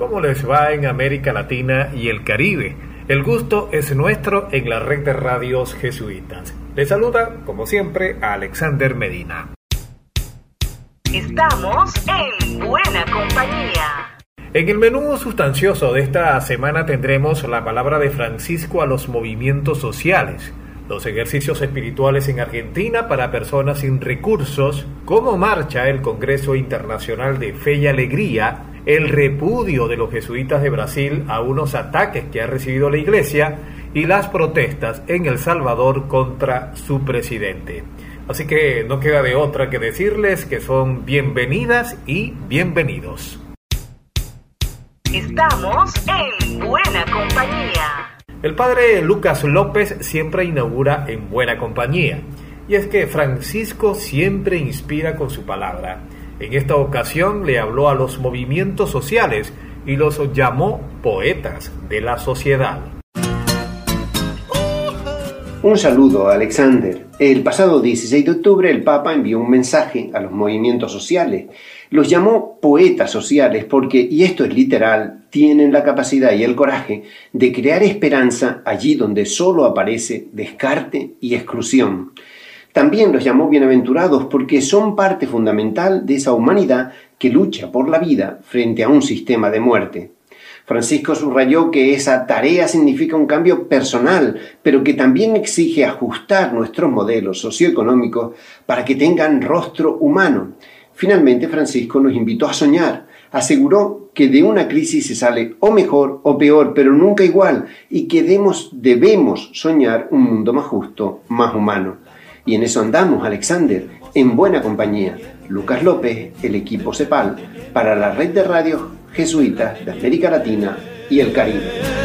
¿Cómo les va en América Latina y el Caribe? El gusto es nuestro en la red de radios jesuitas. Les saluda, como siempre, a Alexander Medina. Estamos en buena compañía. En el menú sustancioso de esta semana tendremos la palabra de Francisco a los movimientos sociales, los ejercicios espirituales en Argentina para personas sin recursos, cómo marcha el Congreso Internacional de Fe y Alegría, el repudio de los jesuitas de Brasil a unos ataques que ha recibido la Iglesia y las protestas en El Salvador contra su presidente. Así que no queda de otra que decirles que son bienvenidas y bienvenidos. Estamos en buena compañía. El padre Lucas López siempre inaugura en buena compañía. Y es que Francisco siempre inspira con su palabra. En esta ocasión le habló a los movimientos sociales y los llamó poetas de la sociedad. Un saludo, Alexander. El pasado 16 de octubre el Papa envió un mensaje a los movimientos sociales. Los llamó poetas sociales porque, y esto es literal, tienen la capacidad y el coraje de crear esperanza allí donde solo aparece descarte y exclusión. También los llamó bienaventurados porque son parte fundamental de esa humanidad que lucha por la vida frente a un sistema de muerte. Francisco subrayó que esa tarea significa un cambio personal, pero que también exige ajustar nuestros modelos socioeconómicos para que tengan rostro humano. Finalmente, Francisco nos invitó a soñar. Aseguró que de una crisis se sale o mejor o peor, pero nunca igual, y que debemos soñar un mundo más justo, más humano. Y en eso andamos, Alexander, en buena compañía. Lucas López, el equipo CEPAL, para la red de radios jesuitas de América Latina y el Caribe.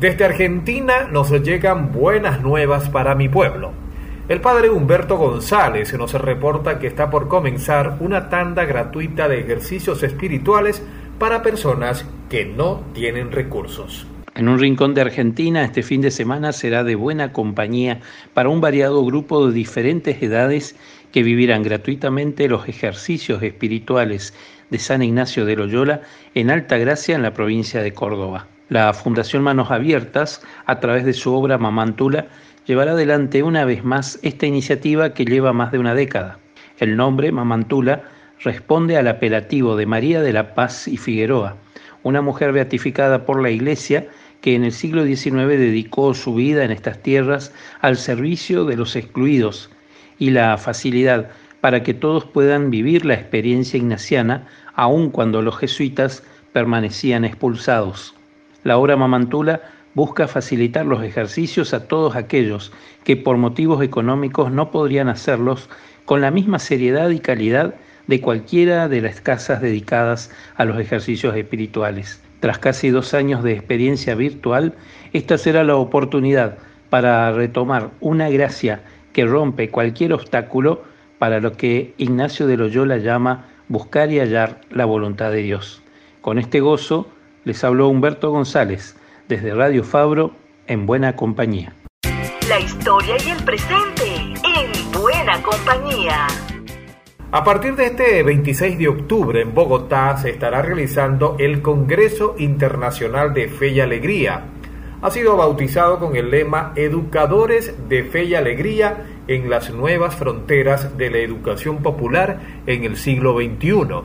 Desde Argentina nos llegan buenas nuevas para mi pueblo. El padre Humberto González nos reporta que está por comenzar una tanda gratuita de ejercicios espirituales para personas que no tienen recursos. En un rincón de Argentina, este fin de semana será de buena compañía para un variado grupo de diferentes edades que vivirán gratuitamente los ejercicios espirituales de San Ignacio de Loyola en Alta Gracia, en la provincia de Córdoba. La Fundación Manos Abiertas, a través de su obra Mamantula, llevará adelante una vez más esta iniciativa que lleva más de una década. El nombre Mamantula responde al apelativo de María de la Paz y Figueroa, una mujer beatificada por la Iglesia que en el siglo XIX dedicó su vida en estas tierras al servicio de los excluidos y la facilidad para que todos puedan vivir la experiencia ignaciana aun cuando los jesuitas permanecían expulsados. La obra Mamantula busca facilitar los ejercicios a todos aquellos que por motivos económicos no podrían hacerlos con la misma seriedad y calidad de cualquiera de las casas dedicadas a los ejercicios espirituales. Tras casi dos años de experiencia virtual, esta será la oportunidad para retomar una gracia que rompe cualquier obstáculo para lo que Ignacio de Loyola llama buscar y hallar la voluntad de Dios. Con este gozo les habló Humberto González desde Radio Fabro en Buena Compañía. La historia y el presente en Buena Compañía. A partir de este 26 de octubre en Bogotá se estará realizando el Congreso Internacional de Fe y Alegría. Ha sido bautizado con el lema Educadores de Fe y Alegría en las nuevas fronteras de la educación popular en el siglo XXI.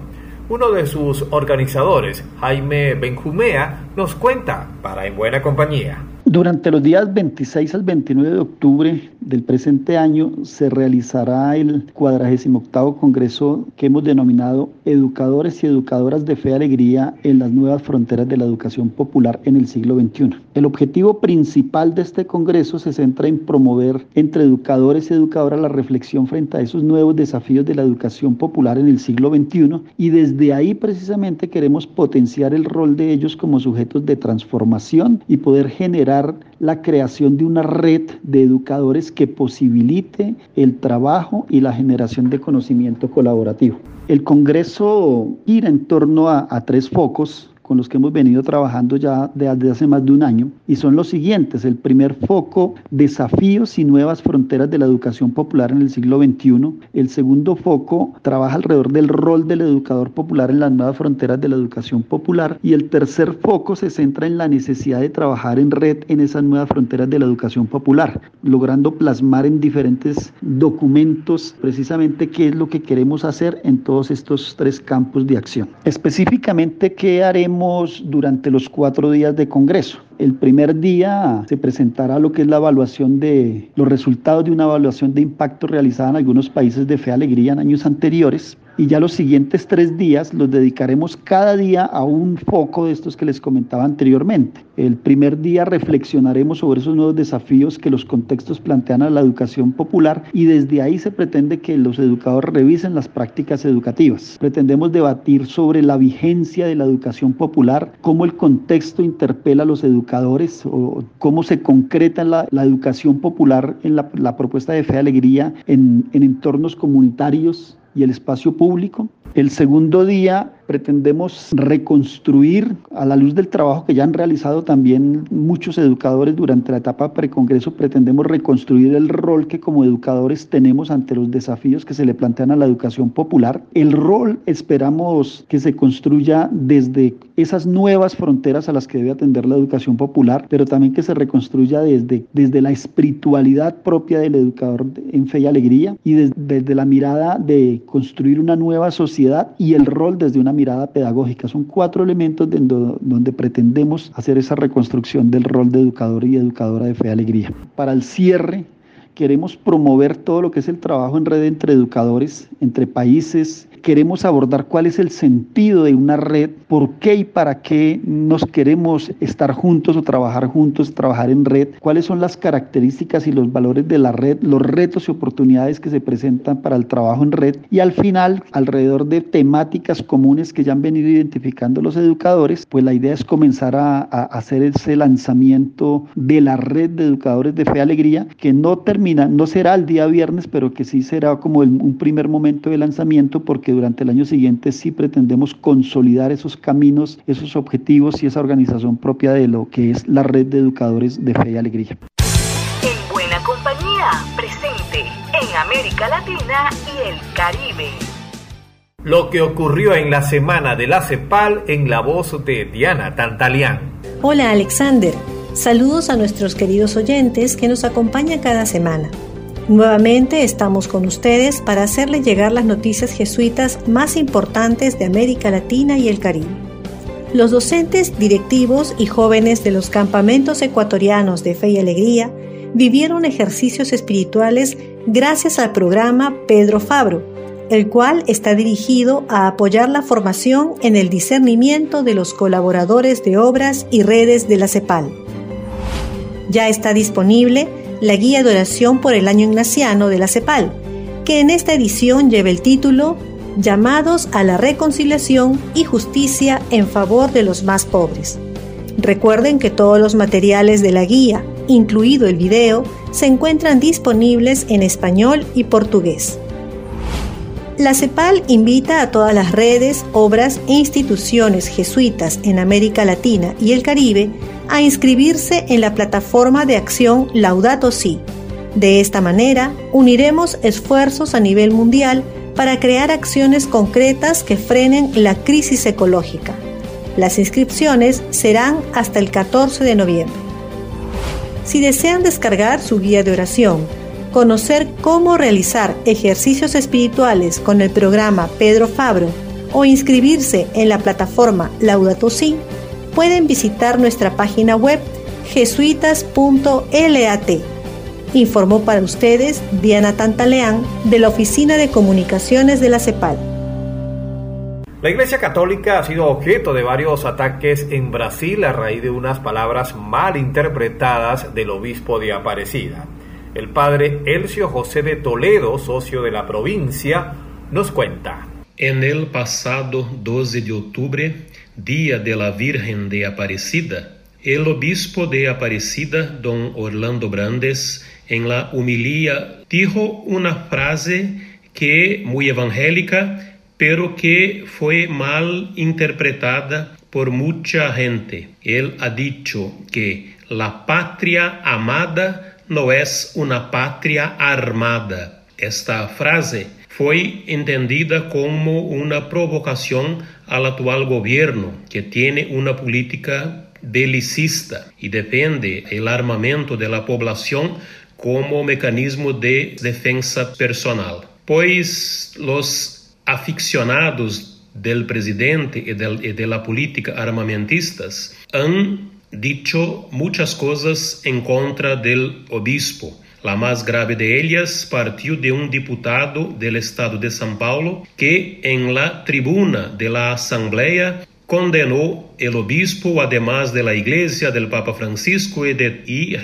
Uno de sus organizadores, Jaime Benjumea, nos cuenta para En Buena Compañía. Durante los días 26 al 29 de octubre del presente año se realizará el 48 Congreso que hemos denominado Educadores y Educadoras de Fe y Alegría en las nuevas fronteras de la educación popular en el siglo XXI. El objetivo principal de este Congreso se centra en promover entre educadores y educadoras la reflexión frente a esos nuevos desafíos de la educación popular en el siglo XXI y desde ahí precisamente queremos potenciar el rol de ellos como sujetos de transformación y poder generar la creación de una red de educadores que posibilite el trabajo y la generación de conocimiento colaborativo. El Congreso gira en torno a, a tres focos con los que hemos venido trabajando ya desde hace más de un año y son los siguientes. El primer foco, desafíos y nuevas fronteras de la educación popular en el siglo XXI. El segundo foco, trabaja alrededor del rol del educador popular en las nuevas fronteras de la educación popular. Y el tercer foco se centra en la necesidad de trabajar en red en esas nuevas fronteras de la educación popular, logrando plasmar en diferentes documentos precisamente qué es lo que queremos hacer en todos estos tres campos de acción. Específicamente, ¿qué haremos? Durante los cuatro días de Congreso. El primer día se presentará lo que es la evaluación de los resultados de una evaluación de impacto realizada en algunos países de fe alegría en años anteriores y ya los siguientes tres días los dedicaremos cada día a un foco de estos que les comentaba anteriormente. El primer día reflexionaremos sobre esos nuevos desafíos que los contextos plantean a la educación popular y desde ahí se pretende que los educadores revisen las prácticas educativas. Pretendemos debatir sobre la vigencia de la educación popular, cómo el contexto interpela a los educadores o cómo se concreta la, educación popular en la, propuesta de fe alegría en, en entornos comunitarios y el espacio público. El segundo día pretendemos reconstruir a la luz del trabajo que ya han realizado también muchos educadores durante la etapa precongreso, pretendemos reconstruir el rol que como educadores tenemos ante los desafíos que se le plantean a la educación popular. El rol esperamos que se construya desde esas nuevas fronteras a las que debe atender la educación popular, pero también que se reconstruya desde, desde la espiritualidad propia del educador en fe y alegría y desde, desde la mirada de construir una nueva sociedad y el rol desde una mirada pedagógica. Son cuatro elementos de donde pretendemos hacer esa reconstrucción del rol de educador y educadora de fe y alegría. Para el cierre, queremos promover todo lo que es el trabajo en red entre educadores, entre países, queremos abordar cuál es el sentido de una red, por qué y para qué nos queremos estar juntos o trabajar juntos, trabajar en red, cuáles son las características y los valores de la red, los retos y oportunidades que se presentan para el trabajo en red. Y al final, alrededor de temáticas comunes que ya han venido identificando los educadores, pues la idea es comenzar a, hacer ese lanzamiento de la red de educadores de fe y alegría que no termina, no será el día viernes, pero que sí será como el, un primer momento de lanzamiento porque durante el año siguiente sí pretendemos consolidar esos caminos, esos objetivos y esa organización propia de lo que es la red de educadores de fe y alegría. En buena compañía, presente en América Latina y el Caribe. Lo que ocurrió en la semana de la CEPAL en la voz de Diana Tantalián. Hola Alexander, saludos a nuestros queridos oyentes que nos acompañan cada semana. Nuevamente estamos con ustedes para hacerles llegar las noticias jesuitas más importantes de América Latina y el Caribe. Los docentes, directivos y jóvenes de los campamentos ecuatorianos de Fe y Alegría vivieron ejercicios espirituales gracias al programa Pedro Fabro, el cual está dirigido a apoyar la formación en el discernimiento de los colaboradores de obras y redes de la CEPAL. Ya está disponible la guía de oración por el año ignaciano de la CEPAL, que en esta edición lleva el título Llamados a la reconciliación y justicia en favor de los más pobres. Recuerden que todos los materiales de la guía, incluido el video, se encuentran disponibles en español y portugués. La CEPAL invita a todas las redes, obras e instituciones jesuitas en América Latina y el Caribe a inscribirse en la plataforma de acción Laudato Si. De esta manera, uniremos esfuerzos a nivel mundial para crear acciones concretas que frenen la crisis ecológica. Las inscripciones serán hasta el 14 de noviembre. Si desean descargar su guía de oración, conocer cómo realizar ejercicios espirituales con el programa Pedro Fabro o inscribirse en la plataforma Laudato Si, pueden visitar nuestra página web jesuitas.lat. Informó para ustedes Diana Tantaleán de la Oficina de Comunicaciones de la CEPAL. La Iglesia Católica ha sido objeto de varios ataques en Brasil a raíz de unas palabras mal interpretadas del obispo de Aparecida. El padre Elcio José de Toledo, socio de la provincia, nos cuenta. En el pasado 12 de octubre, día de la Virgen de Aparecida, el obispo de Aparecida, don Orlando Brandes, en la humilía dijo una frase que muy evangélica pero que fue mal interpretada por mucha gente. Él ha dicho que la patria amada no es una patria armada. Esta frase fue entendida como una provocación al actual gobierno, que tiene una política belicista y depende el armamento de la población como mecanismo de defensa personal. Pues los aficionados del presidente y, de la política armamentistas han dicho muchas cosas en contra del obispo. La más grave de ellas partió de un diputado del estado de São Paulo que en la tribuna de la asamblea condenó el obispo, además de la iglesia del Papa Francisco, y, de, y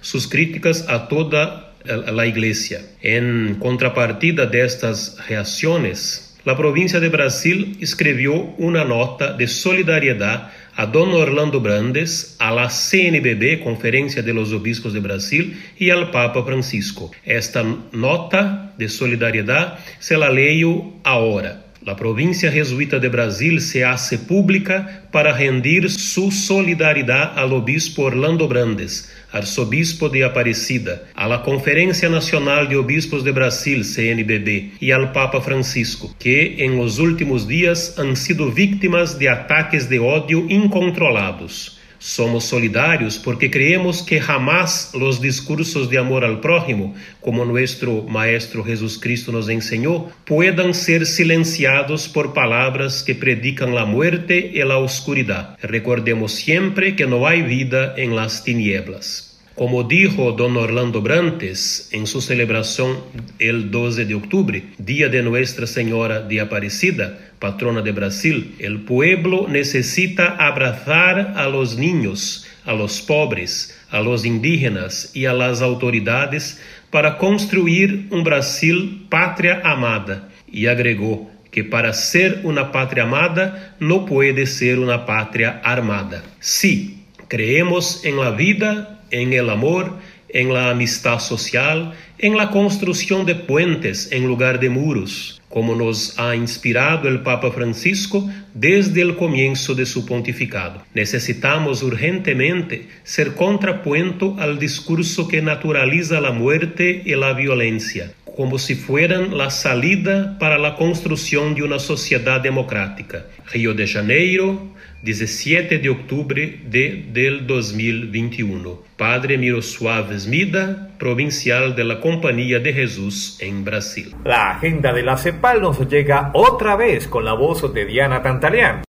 sus críticas a toda la Iglesia. En contrapartida de estas reacciones, la provincia de Brasil escribió una nota de solidaridad a Don Orlando Brandes, a la CNBB, Conferencia de los Obispos de Brasil, y al Papa Francisco. Esta nota de solidaridad se la leio ahora. La provincia jesuita de Brasil se hace pública para rendir su solidaridad al obispo Orlando Brandes, arzobispo de Aparecida, a la Conferencia Nacional de Obispos de Brasil, CNBB, y al Papa Francisco, que en los últimos días han sido víctimas de ataques de odio incontrolados. Somos solidarios porque creemos que jamás los discursos de amor al prójimo, como nuestro Maestro Jesucristo nos enseñó, puedan ser silenciados por palabras que predican la muerte y la oscuridad. Recordemos siempre que no hay vida en las tinieblas. Como dijo don Orlando Brantes en su celebración el 12 de octubre, día de Nuestra Señora de Aparecida, patrona de Brasil, el pueblo necesita abrazar a los niños, a los pobres, a los indígenas y a las autoridades para construir un Brasil patria amada. Y agregó que para ser una patria amada no puede ser una patria armada. Sí, creemos en la vida en el amor, en la amistad social, en la construcción de puentes en lugar de muros, como nos ha inspirado el Papa Francisco desde el comienzo de su pontificado. Necesitamos urgentemente ser contrapunto al discurso que naturaliza la muerte y la violencia, como si fueran la salida para la construcción de una sociedad democrática. Río de Janeiro, 17 de octubre de, del 2021. Padre Miroslav Smida, provincial de la Compañía de Jesús en Brasil. La agenda de la CEPAL nos llega otra vez con la voz de Diana Tantaleán.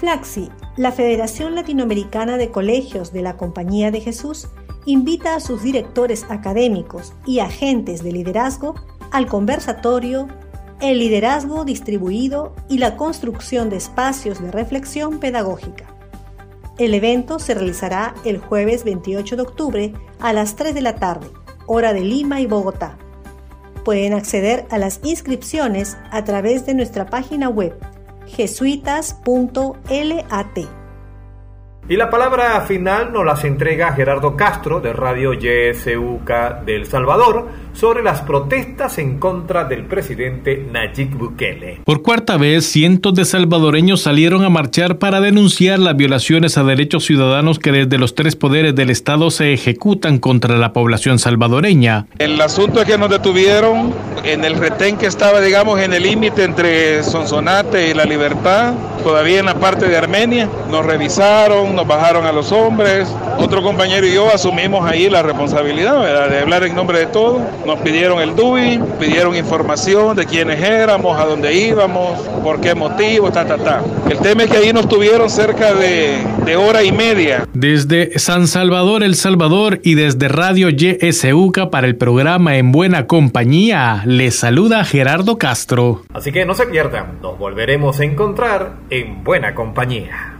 Flaxi, la Federación Latinoamericana de Colegios de la Compañía de Jesús, invita a sus directores académicos y agentes de liderazgo al conversatorio el liderazgo distribuido y la construcción de espacios de reflexión pedagógica. El evento se realizará el jueves 28 de octubre a las 3 de la tarde, hora de Lima y Bogotá. Pueden acceder a las inscripciones a través de nuestra página web jesuitas.lat. Y la palabra final nos las entrega Gerardo Castro de Radio YSUK del Salvador sobre las protestas en contra del presidente Nayib Bukele. Por cuarta vez, cientos de salvadoreños salieron a marchar para denunciar las violaciones a derechos ciudadanos que desde los tres poderes del Estado se ejecutan contra la población salvadoreña. El asunto es que nos detuvieron en el retén que estaba, digamos, en el límite entre Sonsonate y La Libertad, todavía en la parte de Armenia. Nos revisaron, nos bajaron a los hombres. Otro compañero y yo asumimos ahí la responsabilidad de hablar en nombre de todos. Nos pidieron el DUI, pidieron información de quiénes éramos, a dónde íbamos, por qué motivo, ta, ta, ta. El tema es que ahí nos tuvieron cerca de, de hora y media. Desde San Salvador, El Salvador y desde Radio YSUCA para el programa En Buena Compañía, les saluda Gerardo Castro. Así que no se pierdan, nos volveremos a encontrar en Buena Compañía.